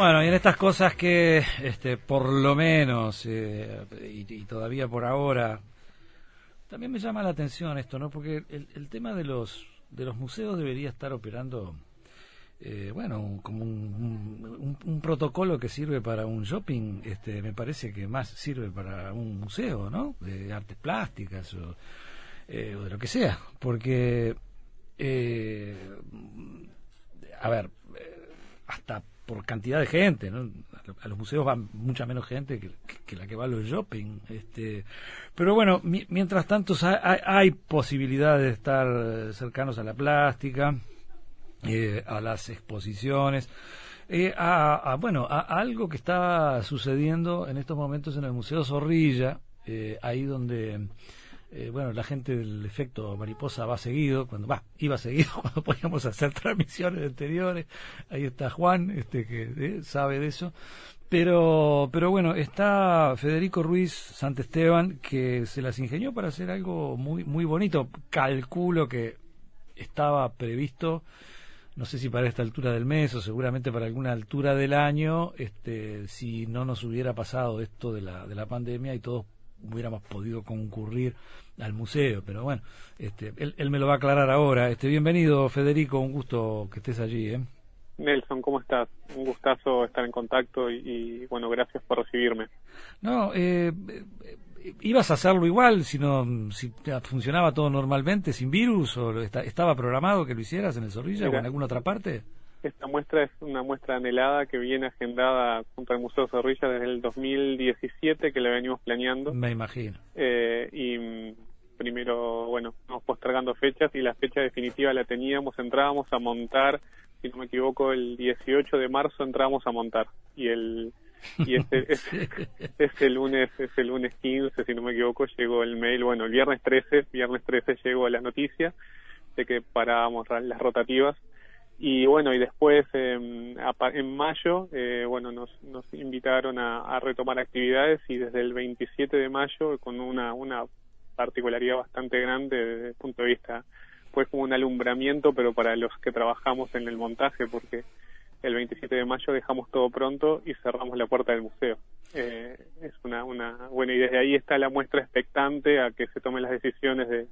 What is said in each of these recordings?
Bueno, y en estas cosas que, este, por lo menos, eh, y, todavía por ahora, también me llama la atención esto, ¿no? Porque el, tema de los, de los museos debería estar operando, eh, bueno, como un, protocolo que sirve para un shopping, este, me parece que más sirve para un museo, ¿no? De artes plásticas o, eh, o de lo que sea, porque, a ver, hasta por cantidad de gente, ¿no? A los museos va mucha menos gente que, la que va a los shopping. Este, pero bueno, mientras tanto hay, posibilidad de estar cercanos a la plástica, eh, a las exposiciones. Eh, a, bueno, a, algo que está sucediendo en estos momentos en el Museo Zorrilla, eh, ahí donde eh, bueno, la gente del efecto mariposa va seguido, cuando va, iba seguido cuando podíamos hacer transmisiones anteriores. Ahí está Juan, este que eh, sabe de eso. Pero, pero bueno, está Federico Ruiz Santesteban que se las ingenió para hacer algo muy, muy bonito. Calculo que estaba previsto, no sé si para esta altura del mes o seguramente para alguna altura del año, este, si no nos hubiera pasado esto de la, de la pandemia y todos hubiéramos podido concurrir al museo, pero bueno, este, él, me lo va a aclarar ahora. Este, bienvenido, Federico, un gusto que estés allí. ¿eh? Nelson, ¿cómo estás? Un gustazo estar en contacto y, bueno, gracias por recibirme. No, eh, ibas a hacerlo igual si no si funcionaba todo normalmente sin virus o estaba programado que lo hicieras en el Zorrilla o en alguna otra parte. Esta muestra es una muestra anhelada que viene agendada junto al Museo Zorrilla desde el 2017 que la venimos planeando. Me imagino. Eh, y mm, primero, bueno, vamos postergando fechas y la fecha definitiva la teníamos, entrábamos a montar, si no me equivoco, el 18 de marzo entrábamos a montar y el y este, este, lunes, ese lunes 15, si no me equivoco, llegó el mail, bueno, el viernes 13, viernes 13 llegó la noticia de que parábamos las rotativas y bueno y después em, en mayo eh, bueno nos, nos invitaron a, retomar actividades y desde el 27 de mayo con una una particularidad bastante grande desde el punto de vista fue como un alumbramiento pero para los que trabajamos en el montaje porque el 27 de mayo dejamos todo pronto y cerramos la puerta del museo. Eh, es una una bueno y desde ahí está la muestra expectante a que se tomen las decisiones de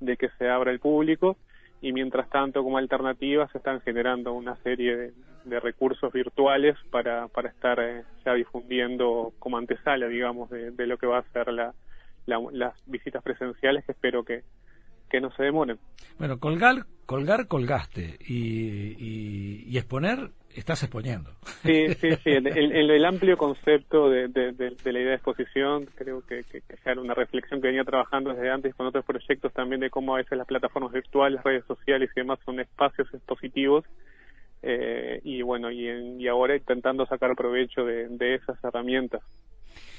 de que se abra el público y mientras tanto como alternativa se están generando una serie de, recursos virtuales para, para estar eh, ya difundiendo como antesala, digamos, de, lo que va a ser la, las visitas presenciales que espero que, que no se demoren. Bueno, colgar, colgar colgaste y, y, exponer, estás exponiendo. Sí, sí, sí. En, el amplio concepto de, de, la idea de exposición, creo que, que, era una reflexión que venía trabajando desde antes con otros proyectos también de cómo a veces las plataformas virtuales, redes sociales y demás son espacios expositivos. Eh, y bueno, y, y ahora intentando sacar provecho de, de esas herramientas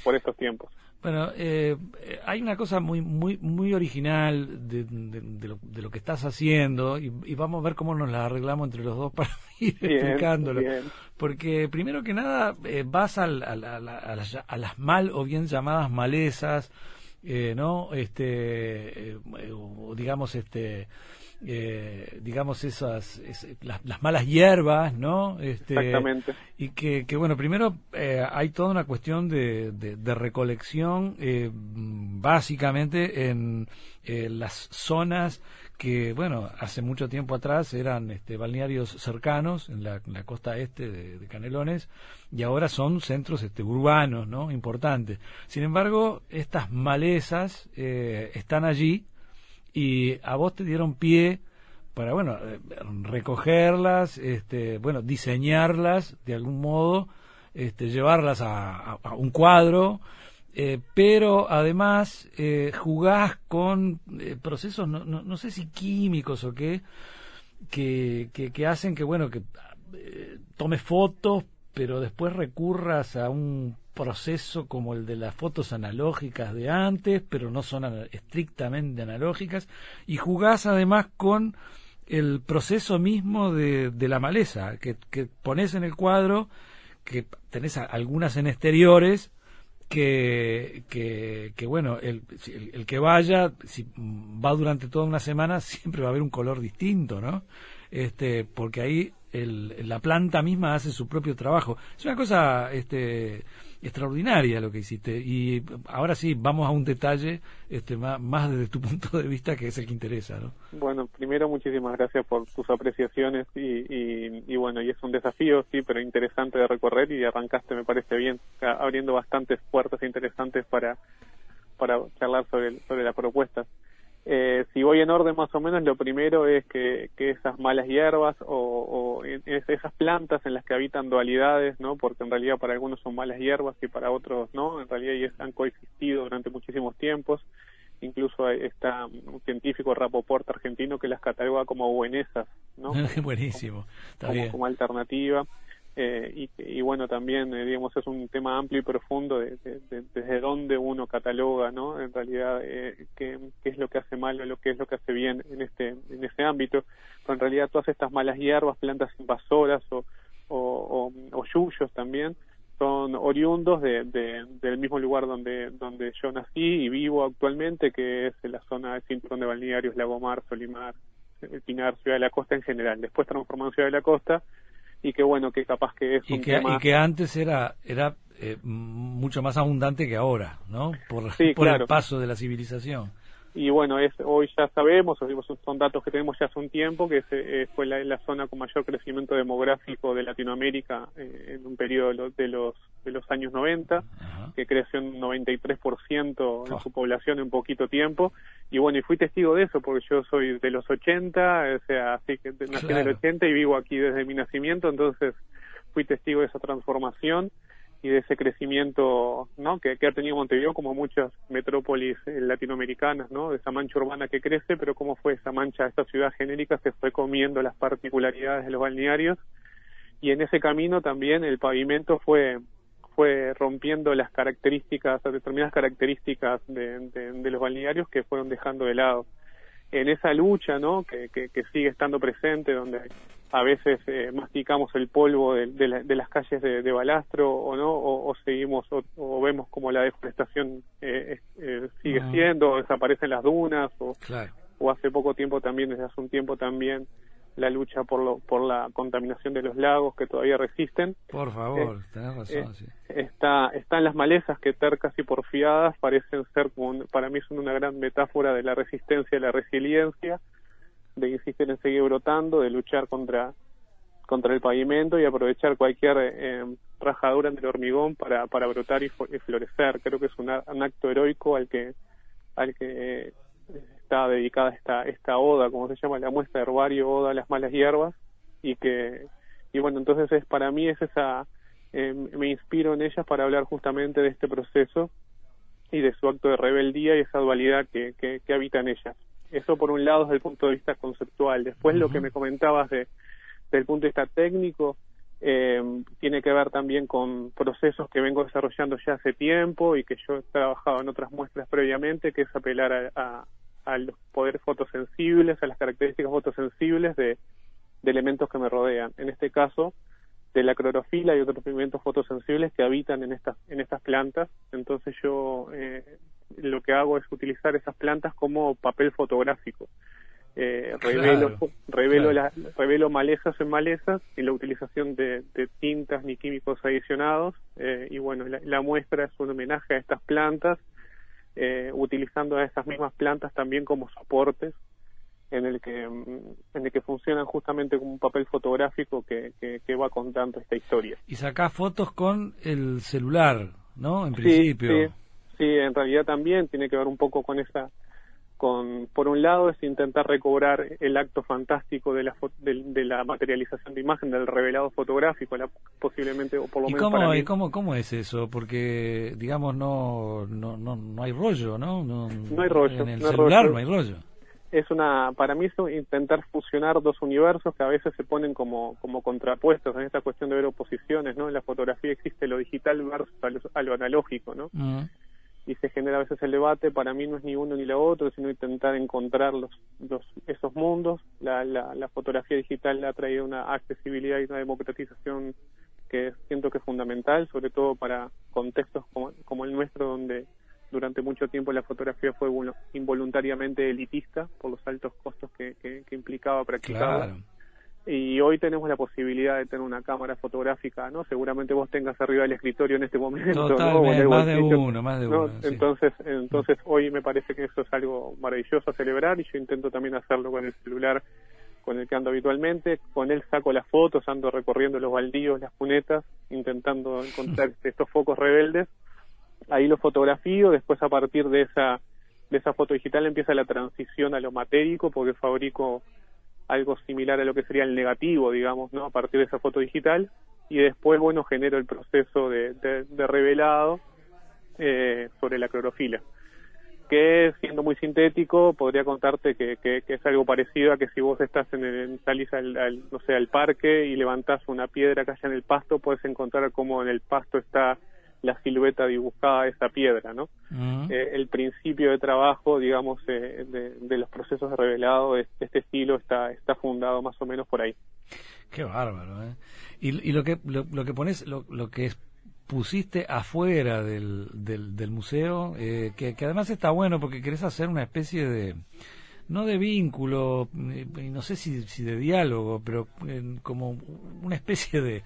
por estos tiempos. Bueno, eh, hay una cosa muy muy muy original de, de, lo, que estás haciendo y, vamos a ver cómo nos la arreglamos entre los dos para ir explicándolo. Porque primero que nada eh, vas a, las, mal o bien llamadas malezas, eh, ¿no? Este, o digamos este eh, digamos esas las, malas hierbas no este, exactamente. y que, que bueno primero eh, hay toda una cuestión de, de, recolección eh, básicamente en las zonas que bueno hace mucho tiempo atrás eran este, balnearios cercanos en la, costa este de, Canelones y ahora son centros este, urbanos no importantes. Sin embargo estas malezas están allí y a vos te dieron pie para bueno eh, recogerlas este bueno diseñarlas de algún modo este llevarlas a, un cuadro eh, pero además eh, jugás con eh, procesos no, no, no, sé si químicos o qué que, que, que hacen que bueno que tomes fotos pero después recurras a un proceso como el de las fotos analógicas de antes, pero no son estrictamente analógicas, y jugás además con el proceso mismo de, de la maleza, que, que, pones en el cuadro, que tenés algunas en exteriores, que, que, que bueno, el, el, que vaya, si va durante toda una semana, siempre va a haber un color distinto, ¿no? este, porque ahí el, la planta misma hace su propio trabajo. Es una cosa este, extraordinaria lo que hiciste. Y ahora sí, vamos a un detalle este, más, desde tu punto de vista, que es el que interesa. ¿no? Bueno, primero muchísimas gracias por tus apreciaciones y, y, bueno, y es un desafío, sí, pero interesante de recorrer y arrancaste, me parece bien, abriendo bastantes puertas interesantes para, para charlar sobre, sobre las propuestas. Eh, si voy en orden más o menos, lo primero es que, que esas malas hierbas o, o, esas plantas en las que habitan dualidades, ¿no? Porque en realidad para algunos son malas hierbas y para otros no, en realidad ya han coexistido durante muchísimos tiempos. Incluso está un científico Rapoport argentino que las cataloga como buenesas, ¿no? Buenísimo, como alternativa. Eh, y, bueno, también, eh, digamos, es un tema amplio y profundo de, desde dónde uno cataloga, ¿no? En realidad, eh, qué, es lo que hace mal o lo que es lo que hace bien en este en ese ámbito. Pero en realidad todas estas malas hierbas, plantas invasoras o, o, yuyos también, son oriundos de, del mismo lugar donde donde yo nací y vivo actualmente, que es la zona del cinturón de balnearios, Lagomar, Solimar, el Pinar, Ciudad de la Costa en general. Después transformó en Ciudad de la Costa y que bueno, que capaz que es y un que, tema... Y que antes era, era eh, mucho más abundante que ahora, ¿no? Por, por el paso de la civilización y bueno, es, hoy ya sabemos, son datos que tenemos ya hace un tiempo, que eh, fue la, la, zona con mayor crecimiento demográfico de Latinoamérica eh, en un periodo de los, de los años 90, que creció un 93% en su población en poquito tiempo, y bueno, y fui testigo de eso, porque yo soy de los 80, o sea, así que nací en el 80 y vivo aquí desde mi nacimiento, entonces fui testigo de esa transformación y de ese crecimiento ¿no? que, ha tenido Montevideo como muchas metrópolis eh, latinoamericanas, ¿no? de esa mancha urbana que crece, pero cómo fue esa mancha, esta ciudad genérica se fue comiendo las particularidades de los balnearios. Y en ese camino también el pavimento fue fue rompiendo las características, determinadas características de, de los balnearios que fueron dejando de lado. En esa lucha, ¿no? Que, que, que sigue estando presente, donde a veces eh, masticamos el polvo de, de, las calles de, balastro o no o, seguimos o, vemos como la deforestación eh, eh, sigue siendo o desaparecen las dunas o, o hace poco tiempo también desde hace un tiempo también la lucha por lo, por la contaminación de los lagos que todavía resisten por favor tenés razón sí. está están las malezas que tercas y porfiadas parecen ser como para mí son una gran metáfora de la resistencia y la resiliencia de insistir en seguir brotando, de luchar contra contra el pavimento y aprovechar cualquier eh, rajadura en el hormigón para, para brotar y, florecer. Creo que es un, acto heroico al que al que eh, está dedicada esta esta oda, como se llama la muestra de herbario oda a las malas hierbas y que y bueno entonces es para mí es esa eh, me inspiro en ellas para hablar justamente de este proceso y de su acto de rebeldía y esa dualidad que, que, que habita en ellas. Eso por un lado desde el punto de vista conceptual. Después lo que me comentabas de, del punto de vista técnico eh, tiene que ver también con procesos que vengo desarrollando ya hace tiempo y que yo he trabajado en otras muestras previamente, que es apelar a, a, los poderes fotosensibles, a las características fotosensibles de, de elementos que me rodean. En este caso, de la clorofila y otros pigmentos fotosensibles que habitan en estas en estas plantas. Entonces yo eh, lo que hago es utilizar esas plantas como papel fotográfico. Eh, revelo revelo revelo malezas en malezas y la utilización de, tintas ni químicos adicionados. Eh, y bueno la, muestra es un homenaje a estas plantas eh, utilizando a esas mismas plantas también como soportes en el que en el que funcionan justamente como un papel fotográfico que, que, va contando esta historia. Y sacás fotos con el celular, ¿no? En principio. Sí, sí, en realidad también tiene que ver un poco con esa con por un lado es intentar recobrar el acto fantástico de la de, la materialización de imagen del revelado fotográfico la, posiblemente o por lo menos cómo, para mí. ¿y cómo, cómo es eso porque digamos no no no, no hay rollo no no, hay rollo en el celular no hay rollo. Es una para mí es intentar fusionar dos universos que a veces se ponen como como contrapuestos en esta cuestión de ver oposiciones no en la fotografía existe lo digital versus a lo, analógico no mm. Y se genera a veces el debate para mí no es ni uno ni lo otro sino intentar encontrar los, los esos mundos la, la, la fotografía digital ha traído una accesibilidad y una democratización que siento que es fundamental sobre todo para contextos como, como el nuestro donde durante mucho tiempo la fotografía fue involuntariamente elitista por los altos costos que, que, implicaba practicarla. Y hoy tenemos la posibilidad de tener una cámara fotográfica, ¿no? Seguramente vos tengas arriba del escritorio en este momento, Totalmente, más de uno, más de uno. Entonces, entonces hoy me parece que eso es algo maravilloso a celebrar y yo intento también hacerlo con el celular con el que ando habitualmente, con él saco las fotos, ando recorriendo los baldíos, las cunetas, intentando encontrar estos focos rebeldes, ahí lo fotografío, después a partir de esa de esa foto digital empieza la transición a lo matérico porque fabrico algo similar a lo que sería el negativo, digamos, ¿no? A partir de esa foto digital y después, bueno, genero el proceso de, de, revelado eh, sobre la clorofila que siendo muy sintético podría contarte que, que, es algo parecido a que si vos estás en el salís al, no sé al parque y levantás una piedra que haya en el pasto puedes encontrar cómo en el pasto está la silueta dibujada de esa piedra no eh, el principio de trabajo digamos eh, de, los procesos de revelado de, este estilo está está fundado más o menos por ahí. Qué bárbaro ¿eh? y, y lo que lo, lo que pones lo, lo que es pusiste afuera del, del, museo, eh, que, además está bueno porque querés hacer una especie de, no de vínculo, eh, no sé si, si de diálogo, pero como una especie de,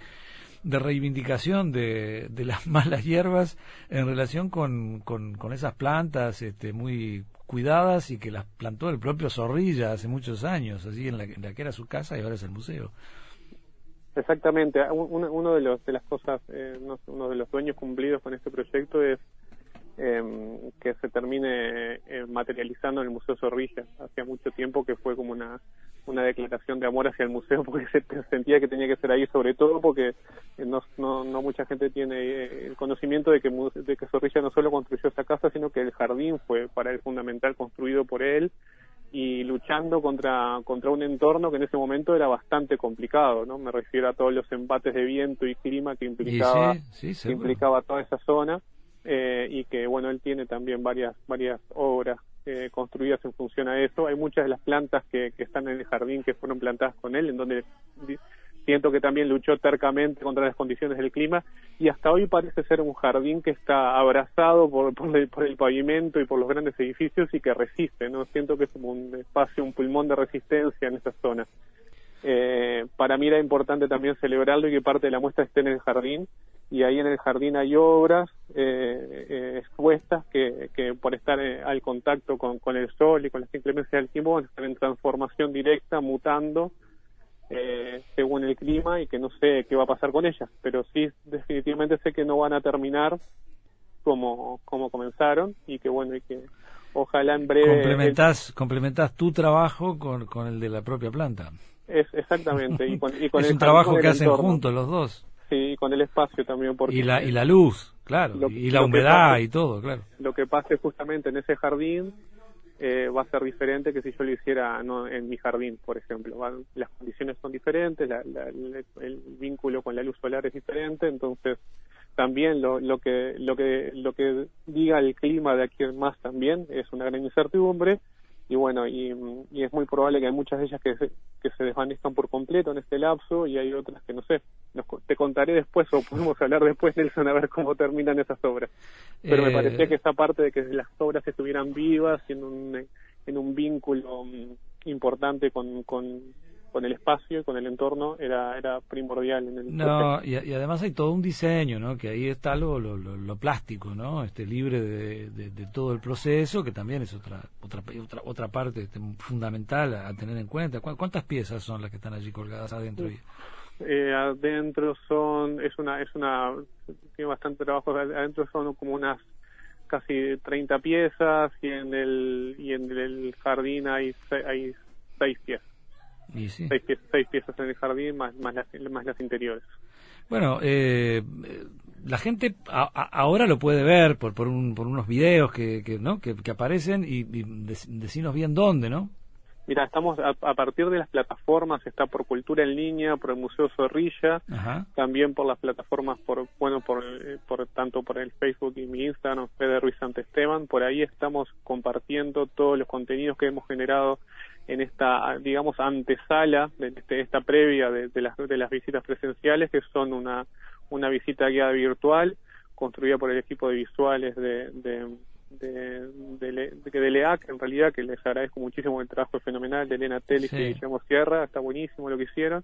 de reivindicación de, de las malas hierbas en relación con, con, esas plantas este, muy cuidadas y que las plantó el propio Zorrilla hace muchos años, así en la, en la que era su casa y ahora es el museo. Exactamente. Uno, de los de las cosas, eh, uno de los sueños cumplidos con este proyecto es em, que se termine eh, materializando en el Museo Zorrilla. Hacía mucho tiempo que fue como una una declaración de amor hacia el museo porque se sentía que tenía que ser ahí, sobre todo porque eh, no, no, no mucha gente tiene el conocimiento de que, de que Zorrilla no solo construyó esa casa, sino que el jardín fue para él fundamental construido por él y luchando contra, contra un entorno que en ese momento era bastante complicado, ¿no? Me refiero a todos los embates de viento y clima que implicaba, implicaba toda esa zona eh, y que, bueno, él tiene también varias, varias obras eh, construidas en función a eso. Hay muchas de las plantas que, que están en el jardín que fueron plantadas con él, en donde siento que también luchó tercamente contra las condiciones del clima y hasta hoy parece ser un jardín que está abrazado por, por, el, pavimento y por los grandes edificios y que resiste, ¿no? Siento que es como un espacio, un pulmón de resistencia en esa zona. Eh, para mí era importante también celebrarlo y que parte de la muestra esté en el jardín y ahí en el jardín hay obras eh, eh expuestas que, que por estar eh, al contacto con, con el sol y con las inclemencias del tiempo están en transformación directa, mutando eh, según el clima y que no sé qué va a pasar con ellas, pero sí definitivamente sé que no van a terminar como, como comenzaron y que bueno, y que ojalá en breve... Complementás, complementás tu trabajo con, con el de la propia planta. Es, exactamente. Y con, es un trabajo que hacen juntos los dos. Sí, con el espacio también. Porque y, la, y la luz, claro, y la humedad y todo, claro. Lo que pase justamente en ese jardín eh, va a ser diferente que si yo lo hiciera no en mi jardín, por ejemplo. las condiciones son diferentes, el, vínculo con la luz solar es diferente, entonces también lo, lo que lo que lo que diga el clima de aquí en más también es una gran incertidumbre y bueno, y, es muy probable que hay muchas de ellas que se, que se desvanezcan por completo en este lapso y hay otras que no sé. Te contaré después o podemos hablar después, Nelson, a ver cómo terminan esas obras. Pero me eh, parecía que esa parte de que las obras estuvieran vivas y en un, en un vínculo mm, importante con, con, con el espacio y con el entorno era, era primordial en el no y, además hay todo un diseño no que ahí está lo, lo, lo, plástico no este libre de, de, todo el proceso que también es otra otra otra, otra parte este, fundamental a, tener en cuenta. Cuántas piezas son las que están allí colgadas adentro eh, adentro son es una es una tiene bastante trabajo adentro son como unas casi 30 piezas y en el y en el jardín hay hay seis piezas seis, piezas en el jardín más, más, las, más las interiores. Bueno, eh, la gente ahora lo puede ver por, por, un, por unos videos que, que, ¿no? que, aparecen y, y decinos bien dónde, ¿no? Mira, estamos a, partir de las plataformas, está por Cultura en Línea, por el Museo Zorrilla, también por las plataformas, por bueno, por, por tanto por el Facebook y mi Instagram, Fede Ruiz Santesteban, por ahí estamos compartiendo todos los contenidos que hemos generado en esta, digamos, antesala de, este, esta previa de, las, de las visitas presenciales, que son una, una visita guiada virtual construida por el equipo de visuales de, de, de, de, LEAC, en realidad, que les agradezco muchísimo el trabajo fenomenal de Elena Telis y Guillermo Sierra, está buenísimo lo que hicieron.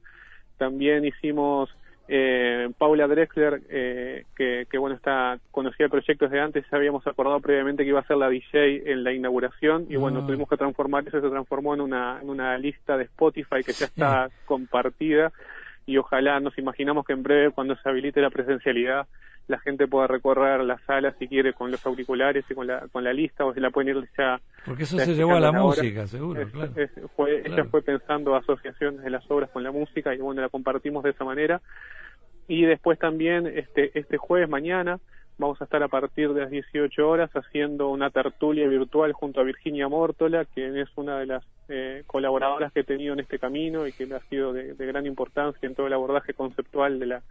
También hicimos eh, Paula Drexler, eh, que, que, bueno, está conocida el proyecto desde antes, ya habíamos acordado previamente que iba a ser la DJ en la inauguración y bueno, ah. tuvimos que transformar eso, se transformó en una, en una lista de Spotify que ya está compartida y ojalá nos imaginamos que en breve cuando se habilite la presencialidad la gente pueda recorrer la sala si quiere con los auriculares y con la, con la lista o si la pueden ir ya. Porque eso se llevó a la música, seguro, claro. fue, Ella fue pensando asociaciones de las obras con la música y bueno, la compartimos de esa manera. Y después también este, este jueves, mañana, vamos a estar a partir de las 18 horas haciendo una tertulia virtual junto a Virginia Mórtola, que es una de las eh, colaboradoras que he tenido en este camino y que ha sido de gran importancia en todo el abordaje conceptual de la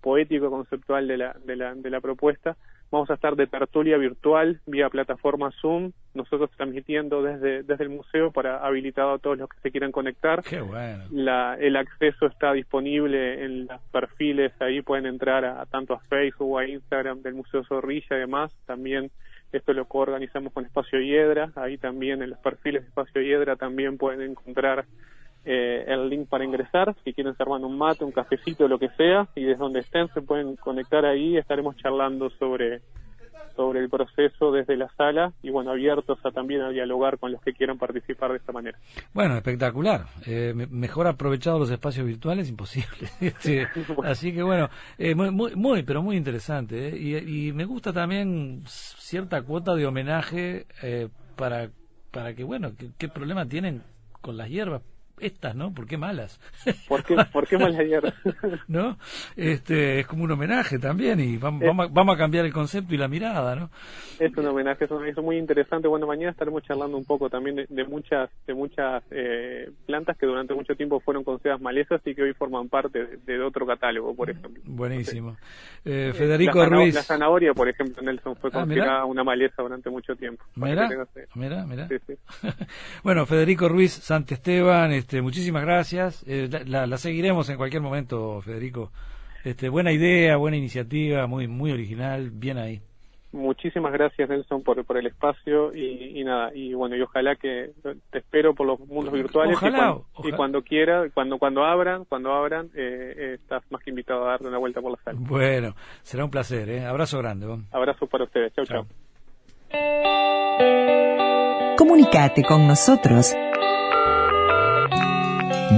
poético conceptual de la, de la, de la propuesta. Vamos a estar de tertulia virtual vía plataforma Zoom, nosotros transmitiendo desde, desde el museo para habilitado a todos los que se quieran conectar. Qué bueno. La, el acceso está disponible en los perfiles, ahí pueden entrar a, tanto a Facebook o a Instagram del Museo Zorrilla y demás. También esto lo coorganizamos con Espacio Hiedra, ahí también en los perfiles de Espacio Hiedra también pueden encontrar eh, el link para ingresar, si quieren ser un mate, un cafecito, lo que sea, y desde donde estén se pueden conectar ahí, estaremos charlando sobre sobre el proceso desde la sala y bueno, abiertos a también a dialogar con los que quieran participar de esta manera. Bueno, espectacular. Eh, mejor aprovechado los espacios virtuales, imposible. así que bueno, eh, muy, muy, pero muy interesante. ¿eh? Y, y, me gusta también cierta cuota de homenaje para, para que, bueno, ¿qué problema tienen con las hierbas? Estas, ¿no? ¿Por qué malas? ¿Por qué, ¿por qué malas hierbas? ¿No? Este, es como un homenaje también y vamos, vamos, a, cambiar el concepto y la mirada, ¿no? Es un homenaje, es, un, muy interesante. Bueno, mañana estaremos charlando un poco también de, muchas de muchas eh, plantas que durante mucho tiempo fueron consideradas malezas y que hoy forman parte de, otro catálogo, por ejemplo. Buenísimo. Eh, Federico Ruiz. La zanahoria, por ejemplo, Nelson, fue ah, considerada una maleza durante mucho tiempo. Mira, mira, mira. bueno, Federico Ruiz Santesteban, este, este, muchísimas gracias. Eh, la, seguiremos en cualquier momento, Federico. Este, buena idea, buena iniciativa, muy muy original, bien ahí. Muchísimas gracias, Nelson, por, por el espacio y, nada, y bueno, y ojalá que te espero por los mundos virtuales y, cuando, quiera, cuando cuando abran, cuando abran, eh, eh, estás más que invitado a darte una vuelta por la sala. Bueno, será un placer, ¿eh? Abrazo grande. Abrazo para ustedes, chau, chau. Comunicate con nosotros